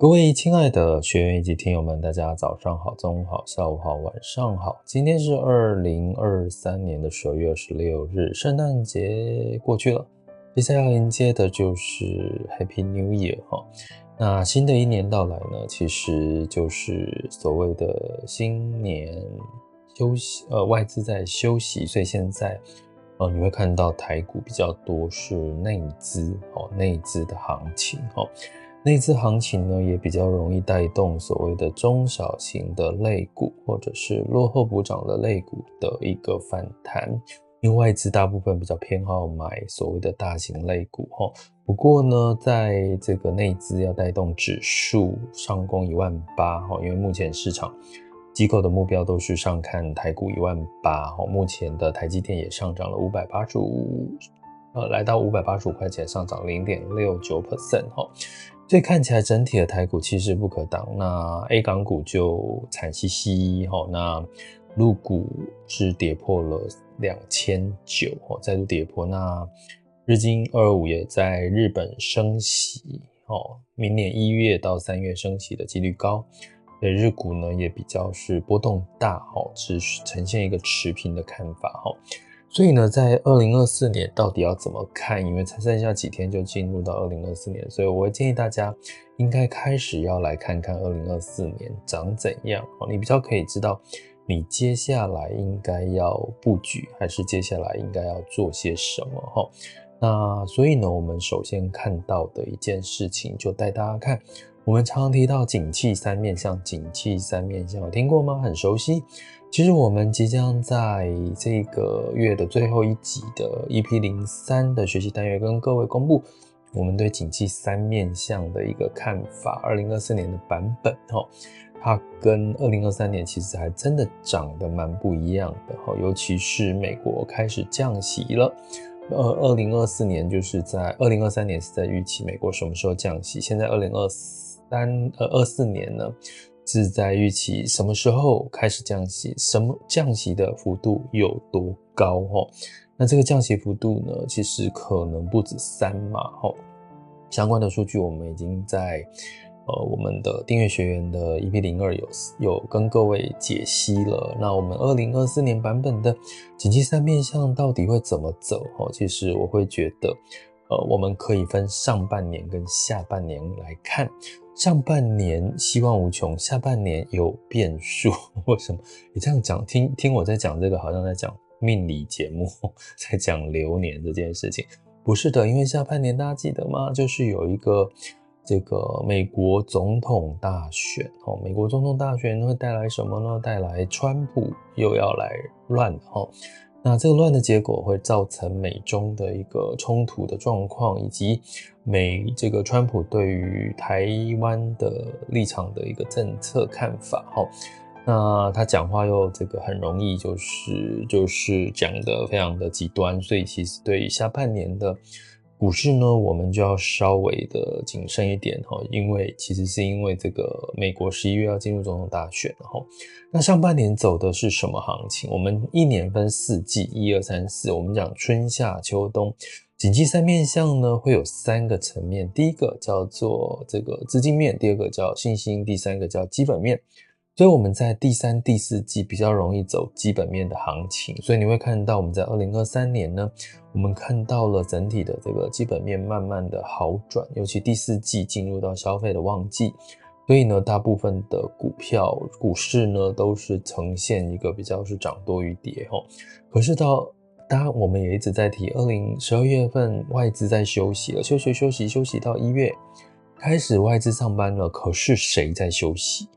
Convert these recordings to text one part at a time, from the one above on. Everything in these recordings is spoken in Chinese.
各位亲爱的学员以及听友们，大家早上好、中午好、下午好、晚上好。今天是二零二三年的十二月二十六日，圣诞节过去了，接下来要迎接的就是 Happy New Year 哈。那新的一年到来呢，其实就是所谓的新年休息，呃，外资在休息，所以现在呃你会看到台股比较多是内资哦，内资的行情哦。内资行情呢，也比较容易带动所谓的中小型的类股，或者是落后补涨的类股的一个反弹。因为外资大部分比较偏好买所谓的大型类股哈。不过呢，在这个内资要带动指数上攻一万八哈，因为目前市场机构的目标都是上看台股一万八哈。目前的台积电也上涨了五百八十五，呃，来到五百八十五块钱，上涨零点六九 percent 哈。所以看起来整体的台股气势不可挡，那 A 港股就惨兮兮哈，那陆股是跌破了两千九哈，再度跌破。那日经二二五也在日本升息哦，明年一月到三月升息的几率高，所以日股呢也比较是波动大哈，是呈现一个持平的看法哈。所以呢，在二零二四年到底要怎么看？因为才剩下几天就进入到二零二四年，所以我会建议大家应该开始要来看看二零二四年长怎样哦。你比较可以知道你接下来应该要布局，还是接下来应该要做些什么哈。那所以呢，我们首先看到的一件事情，就带大家看，我们常常提到景气三面向，景气三面向，有听过吗？很熟悉。其实我们即将在这个月的最后一集的 EP 零三的学习单元跟各位公布我们对景气三面向的一个看法。二零二四年的版本哈，它跟二零二三年其实还真的长得蛮不一样的哈，尤其是美国开始降息了。呃，二零二四年就是在二零二三年是在预期美国什么时候降息，现在二零二三呃二四年呢？是在预期什么时候开始降息，什么降息的幅度有多高？哈，那这个降息幅度呢，其实可能不止三码。哈，相关的数据我们已经在呃我们的订阅学员的 EP 零二有有跟各位解析了。那我们二零二四年版本的景气三面向到底会怎么走？哈，其实我会觉得，呃，我们可以分上半年跟下半年来看。上半年希望无穷，下半年有变数。为什么？你这样讲，听听我在讲这个，好像在讲命理节目，在讲流年这件事情。不是的，因为下半年大家记得吗？就是有一个这个美国总统大选哦。美国总统大选会带来什么呢？带来川普又要来乱哦。那这个乱的结果会造成美中的一个冲突的状况，以及美这个川普对于台湾的立场的一个政策看法。哈，那他讲话又这个很容易就是就是讲得非常的极端，所以其实对于下半年的。股市呢，我们就要稍微的谨慎一点哈，因为其实是因为这个美国十一月要进入总统大选哈。那上半年走的是什么行情？我们一年分四季，一二三四，我们讲春夏秋冬，景气三面向呢，会有三个层面，第一个叫做这个资金面，第二个叫信心，第三个叫基本面。所以我们在第三、第四季比较容易走基本面的行情，所以你会看到我们在二零二三年呢，我们看到了整体的这个基本面慢慢的好转，尤其第四季进入到消费的旺季，所以呢，大部分的股票、股市呢都是呈现一个比较是涨多于跌哈。可是到当然我们也一直在提，二零十二月份外资在休息了，休息休息休息到一月开始外资上班了，可是谁在休息？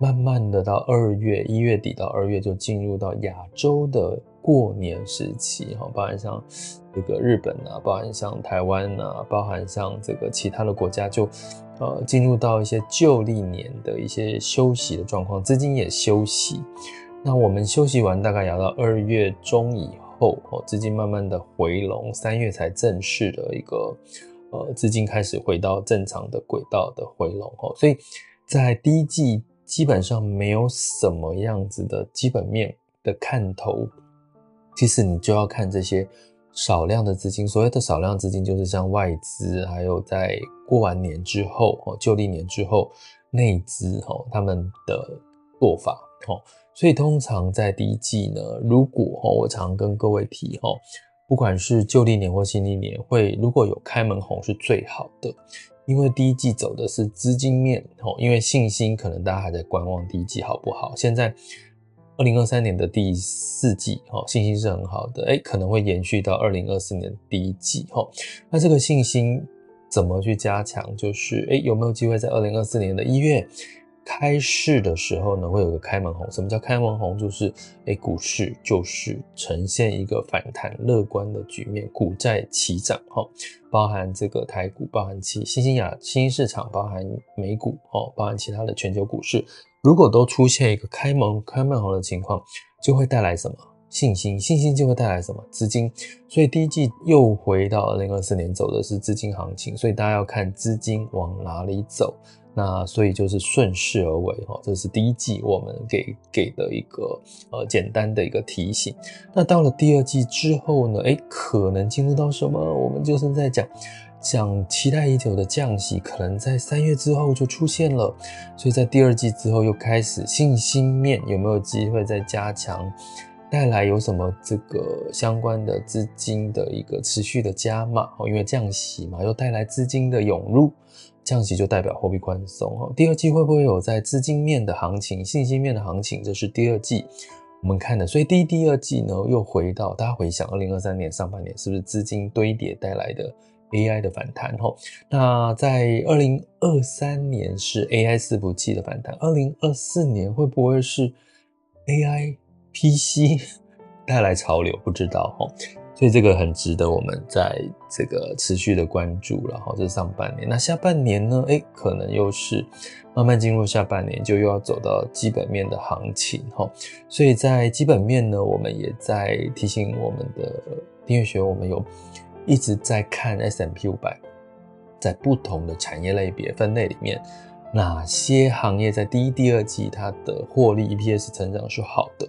慢慢的到二月，一月底到二月就进入到亚洲的过年时期哈，包含像这个日本啊，包含像台湾啊，包含像这个其他的国家就，呃进入到一些旧历年的一些休息的状况，资金也休息。那我们休息完大概要到二月中以后哦，资金慢慢的回笼，三月才正式的一个呃资金开始回到正常的轨道的回笼哦，所以在第一季。基本上没有什么样子的基本面的看头，其实你就要看这些少量的资金。所谓的少量资金，就是像外资，还有在过完年之后，哦，旧历年之后，内资，哈，他们的做法，哦，所以通常在第一季呢，如果，哦，我常跟各位提，哦，不管是旧历年或新历年，会如果有开门红是最好的。因为第一季走的是资金面，哦，因为信心可能大家还在观望第一季好不好。现在二零二三年的第四季，吼，信心是很好的，诶，可能会延续到二零二四年第一季，吼。那这个信心怎么去加强？就是，诶，有没有机会在二零二四年的一月？开市的时候呢，会有个开门红。什么叫开门红？就是，诶，股市就是呈现一个反弹乐观的局面，股债齐涨，哈，包含这个台股，包含其新兴亚新兴市场，包含美股，哦，包含其他的全球股市，如果都出现一个开门开门红的情况，就会带来什么信心？信心就会带来什么资金？所以第一季又回到二零二四年走的是资金行情，所以大家要看资金往哪里走。那所以就是顺势而为哈，这是第一季我们给给的一个呃简单的一个提醒。那到了第二季之后呢，诶，可能进入到什么？我们就是在讲讲期待已久的降息，可能在三月之后就出现了。所以在第二季之后又开始信心面有没有机会再加强，带来有什么这个相关的资金的一个持续的加码哦，因为降息嘛，又带来资金的涌入。降息就代表货币宽松哈，第二季会不会有在资金面的行情、信心面的行情？这是第二季我们看的。所以第一、第二季呢，又回到大家回想，二零二三年上半年是不是资金堆叠带来的 AI 的反弹？哈，那在二零二三年是 AI 四不器的反弹，二零二四年会不会是 AI PC 带来潮流？不知道哈。所以这个很值得我们在这个持续的关注了哈，这是上半年。那下半年呢？诶，可能又是慢慢进入下半年，就又要走到基本面的行情哈。所以在基本面呢，我们也在提醒我们的订阅学，我们有一直在看 S&P 500，在不同的产业类别分类里面，哪些行业在第一、第二季它的获利 EPS 成长是好的。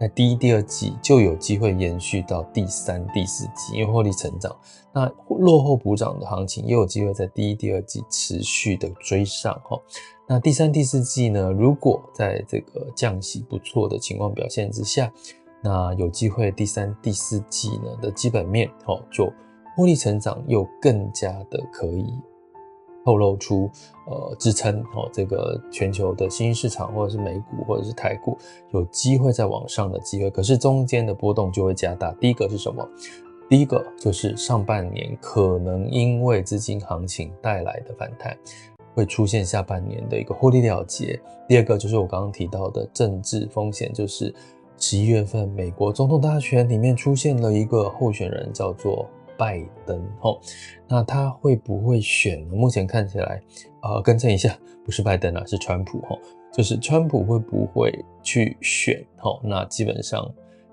那第一、第二季就有机会延续到第三、第四季，因为获利成长。那落后补涨的行情也有机会在第一、第二季持续的追上哈。那第三、第四季呢？如果在这个降息不错的情况表现之下，那有机会第三、第四季呢的基本面哦，就获利成长又更加的可以。透露出呃支撑哦，这个全球的新市场或者是美股或者是台股有机会再往上的机会，可是中间的波动就会加大。第一个是什么？第一个就是上半年可能因为资金行情带来的反弹，会出现下半年的一个获利了结。第二个就是我刚刚提到的政治风险，就是十一月份美国总统大选里面出现了一个候选人叫做。拜登吼，那他会不会选呢？目前看起来，呃，更正一下，不是拜登啊，是川普吼，就是川普会不会去选吼？那基本上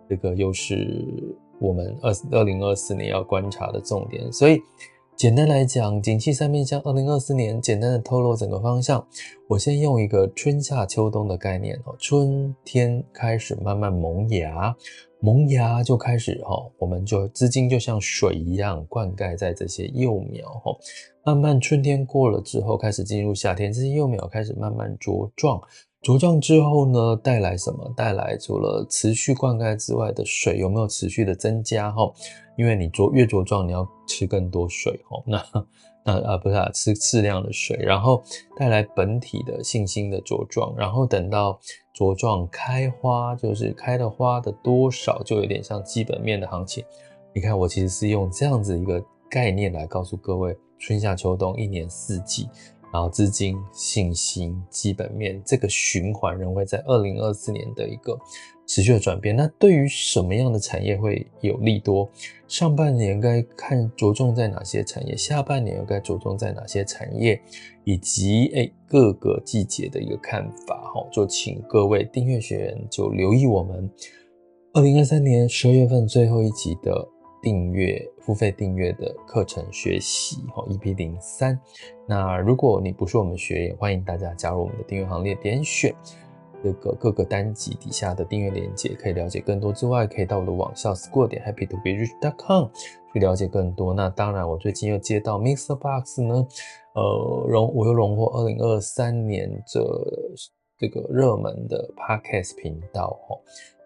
这个又是我们二二零二四年要观察的重点，所以。简单来讲，景气三面向，二零二四年简单的透露整个方向。我先用一个春夏秋冬的概念哦，春天开始慢慢萌芽，萌芽就开始哈，我们就资金就像水一样灌溉在这些幼苗哈，慢慢春天过了之后，开始进入夏天，这些幼苗开始慢慢茁壮。茁壮之后呢，带来什么？带来除了持续灌溉之外的水有没有持续的增加？哈，因为你茁越茁壮，你要吃更多水，哈，那那啊不是啊，吃适量的水，然后带来本体的信心的茁壮，然后等到茁壮开花，就是开的花的多少，就有点像基本面的行情。你看，我其实是用这样子一个概念来告诉各位，春夏秋冬一年四季。然后资金、信心、基本面这个循环仍会在二零二四年的一个持续的转变。那对于什么样的产业会有利多？上半年该看着重在哪些产业？下半年又该着重在哪些产业？以及诶各个季节的一个看法哈，就请各位订阅学员就留意我们二零二三年十二月份最后一集的订阅付费订阅的课程学习哈，EP 零三。那如果你不是我们学员，欢迎大家加入我们的订阅行列，点选。这个各个单集底下的订阅链接，可以了解更多之外，可以到我的网校 school 点 happy to be rich dot com 去了解更多。那当然，我最近又接到 Mixer Box 呢，呃，荣我又荣获二零二三年这这个热门的 Podcast 频道哦。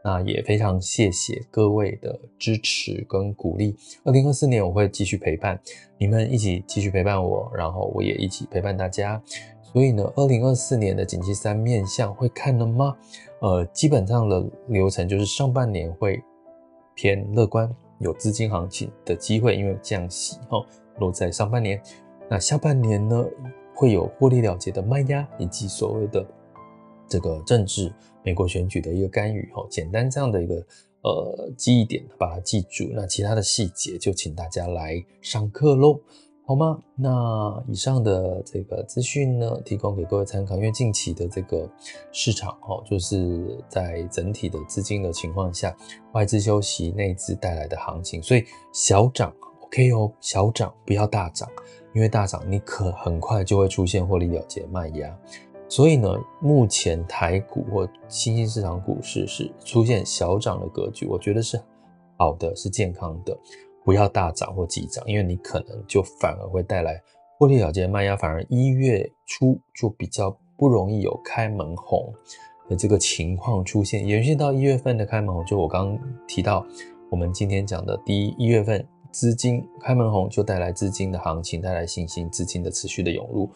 那也非常谢谢各位的支持跟鼓励。二零二四年我会继续陪伴你们，一起继续陪伴我，然后我也一起陪伴大家。所以呢，二零二四年的景气三面向会看了吗？呃，基本上的流程就是上半年会偏乐观，有资金行情的机会，因为降息哈落在上半年。那下半年呢，会有获利了结的卖压，以及所谓的这个政治美国选举的一个干预哈。简单这样的一个呃记忆点，把它记住。那其他的细节就请大家来上课喽。好吗？那以上的这个资讯呢，提供给各位参考。因为近期的这个市场，哈，就是在整体的资金的情况下，外资休息，内资带来的行情，所以小涨 OK 哦，小涨不要大涨，因为大涨你可很快就会出现获利了结卖压。所以呢，目前台股或新兴市场股市是出现小涨的格局，我觉得是好的，是健康的。不要大涨或急涨，因为你可能就反而会带来获利了结卖压，反而一月初就比较不容易有开门红的这个情况出现，延续到一月份的开门红。就我刚刚提到，我们今天讲的第一一月份资金开门红，就带来资金的行情，带来信心，资金的持续的涌入，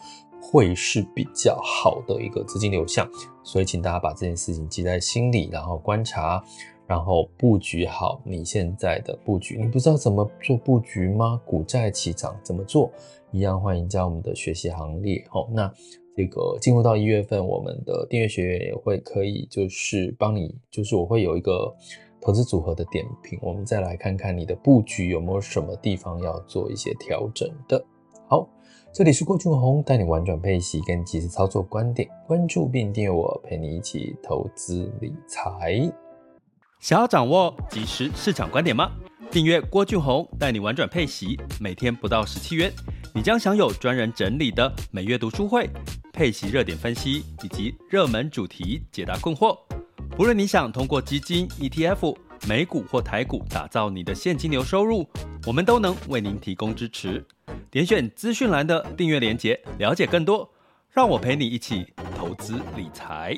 会是比较好的一个资金流向。所以，请大家把这件事情记在心里，然后观察。然后布局好你现在的布局，你不知道怎么做布局吗？股债齐涨怎么做？一样欢迎加入我们的学习行列。好，那这个进入到一月份，我们的订阅学员也会可以就是帮你，就是我会有一个投资组合的点评，我们再来看看你的布局有没有什么地方要做一些调整的。好，这里是郭俊宏带你玩转配息跟即时操作观点，关注并订阅我，陪你一起投资理财。想要掌握即时市场观点吗？订阅郭俊宏带你玩转配息，每天不到十七元，你将享有专人整理的每月读书会、配息热点分析以及热门主题解答困惑。不论你想通过基金、ETF、美股或台股打造你的现金流收入，我们都能为您提供支持。点选资讯栏的订阅链接，了解更多。让我陪你一起投资理财。